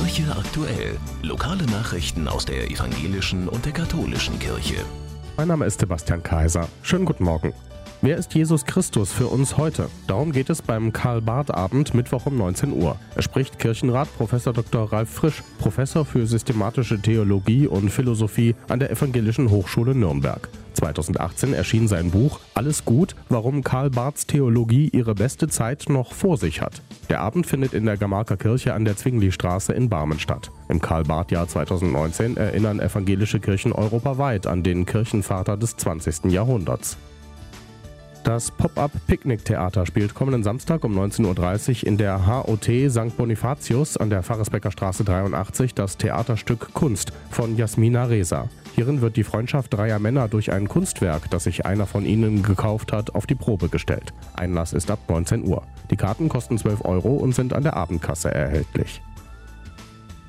Kirche aktuell. Lokale Nachrichten aus der evangelischen und der katholischen Kirche. Mein Name ist Sebastian Kaiser. Schönen guten Morgen. Wer ist Jesus Christus für uns heute? Darum geht es beim Karl-Barth-Abend Mittwoch um 19 Uhr. Er spricht Kirchenrat Prof. Dr. Ralf Frisch, Professor für systematische Theologie und Philosophie an der Evangelischen Hochschule Nürnberg. 2018 erschien sein Buch Alles gut, warum Karl Barths Theologie ihre beste Zeit noch vor sich hat. Der Abend findet in der Gamarker Kirche an der Zwingli-Straße in Barmen statt. Im Karl-Barth-Jahr 2019 erinnern evangelische Kirchen europaweit an den Kirchenvater des 20. Jahrhunderts. Das Pop-up-Picknick-Theater spielt kommenden Samstag um 19.30 Uhr in der HOT St. Bonifatius an der Pfarrersbecker Straße 83 das Theaterstück Kunst von Jasmina Reza. Hierin wird die Freundschaft dreier Männer durch ein Kunstwerk, das sich einer von ihnen gekauft hat, auf die Probe gestellt. Einlass ist ab 19 Uhr. Die Karten kosten 12 Euro und sind an der Abendkasse erhältlich.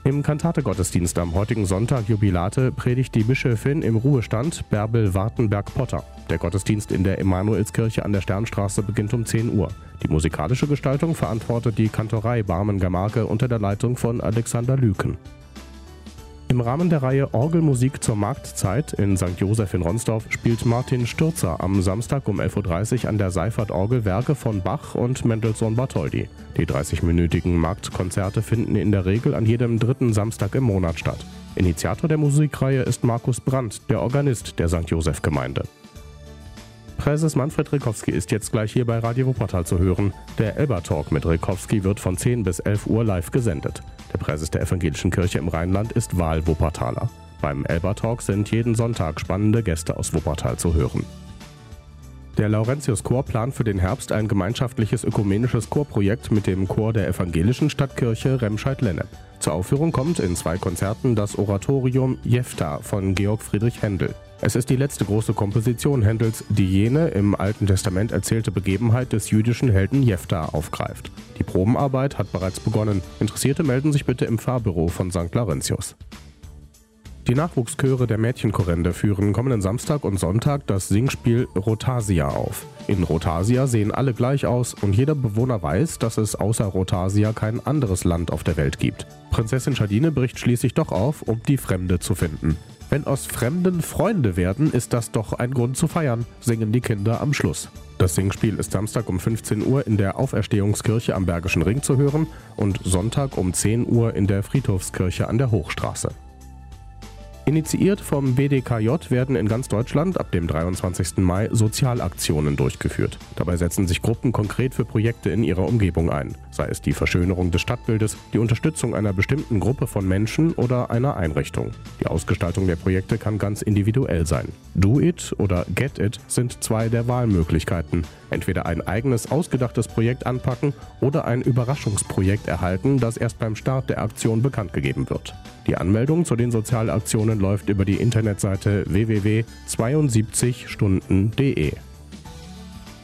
Im Kantate-Gottesdienst am heutigen Sonntag Jubilate predigt die Bischöfin im Ruhestand Bärbel Wartenberg-Potter. Der Gottesdienst in der Emanuelskirche an der Sternstraße beginnt um 10 Uhr. Die musikalische Gestaltung verantwortet die Kantorei Barmen-Gamarke unter der Leitung von Alexander Lüken. Im Rahmen der Reihe Orgelmusik zur Marktzeit in St. Josef in Ronsdorf spielt Martin Stürzer am Samstag um 11.30 Uhr an der Seifert Orgel Werke von Bach und Mendelssohn Bartholdy. Die 30-minütigen Marktkonzerte finden in der Regel an jedem dritten Samstag im Monat statt. Initiator der Musikreihe ist Markus Brandt, der Organist der St. Josef Gemeinde. Präses Manfred Rikowski ist jetzt gleich hier bei Radio Wuppertal zu hören. Der Elba Talk mit Rikowski wird von 10 bis 11 Uhr live gesendet. Der Präses der Evangelischen Kirche im Rheinland ist Wahl-Wuppertaler. Beim Elba Talk sind jeden Sonntag spannende Gäste aus Wuppertal zu hören. Der Laurentius Chor plant für den Herbst ein gemeinschaftliches ökumenisches Chorprojekt mit dem Chor der evangelischen Stadtkirche Remscheid-Lennep. Zur Aufführung kommt in zwei Konzerten das Oratorium Jefta von Georg Friedrich Händel. Es ist die letzte große Komposition Händels, die jene im Alten Testament erzählte Begebenheit des jüdischen Helden Jefta aufgreift. Die Probenarbeit hat bereits begonnen. Interessierte melden sich bitte im Fahrbüro von St. Laurentius. Die Nachwuchschöre der Mädchenchorende führen kommenden Samstag und Sonntag das Singspiel Rotasia auf. In Rotasia sehen alle gleich aus und jeder Bewohner weiß, dass es außer Rotasia kein anderes Land auf der Welt gibt. Prinzessin Schadine bricht schließlich doch auf, um die Fremde zu finden. Wenn aus Fremden Freunde werden, ist das doch ein Grund zu feiern, singen die Kinder am Schluss. Das Singspiel ist Samstag um 15 Uhr in der Auferstehungskirche am Bergischen Ring zu hören und Sonntag um 10 Uhr in der Friedhofskirche an der Hochstraße. Initiiert vom BDKJ werden in ganz Deutschland ab dem 23. Mai Sozialaktionen durchgeführt. Dabei setzen sich Gruppen konkret für Projekte in ihrer Umgebung ein, sei es die Verschönerung des Stadtbildes, die Unterstützung einer bestimmten Gruppe von Menschen oder einer Einrichtung. Die Ausgestaltung der Projekte kann ganz individuell sein. Do It oder Get It sind zwei der Wahlmöglichkeiten. Entweder ein eigenes ausgedachtes Projekt anpacken oder ein Überraschungsprojekt erhalten, das erst beim Start der Aktion bekannt gegeben wird. Die Anmeldung zu den Sozialaktionen läuft über die Internetseite www.72stunden.de.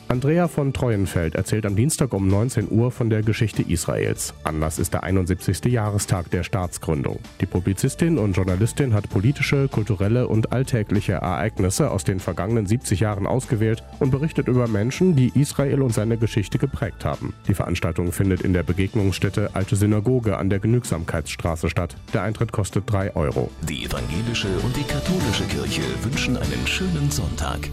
Andrea von Treuenfeld erzählt am Dienstag um 19 Uhr von der Geschichte Israels. Anlass ist der 71. Jahrestag der Staatsgründung. Die Publizistin und Journalistin hat politische, kulturelle und alltägliche Ereignisse aus den vergangenen 70 Jahren ausgewählt und berichtet über Menschen, die Israel und seine Geschichte geprägt haben. Die Veranstaltung findet in der Begegnungsstätte Alte Synagoge an der Genügsamkeitsstraße statt. Der Eintritt kostet 3 Euro. Die evangelische und die katholische Kirche wünschen einen schönen Sonntag.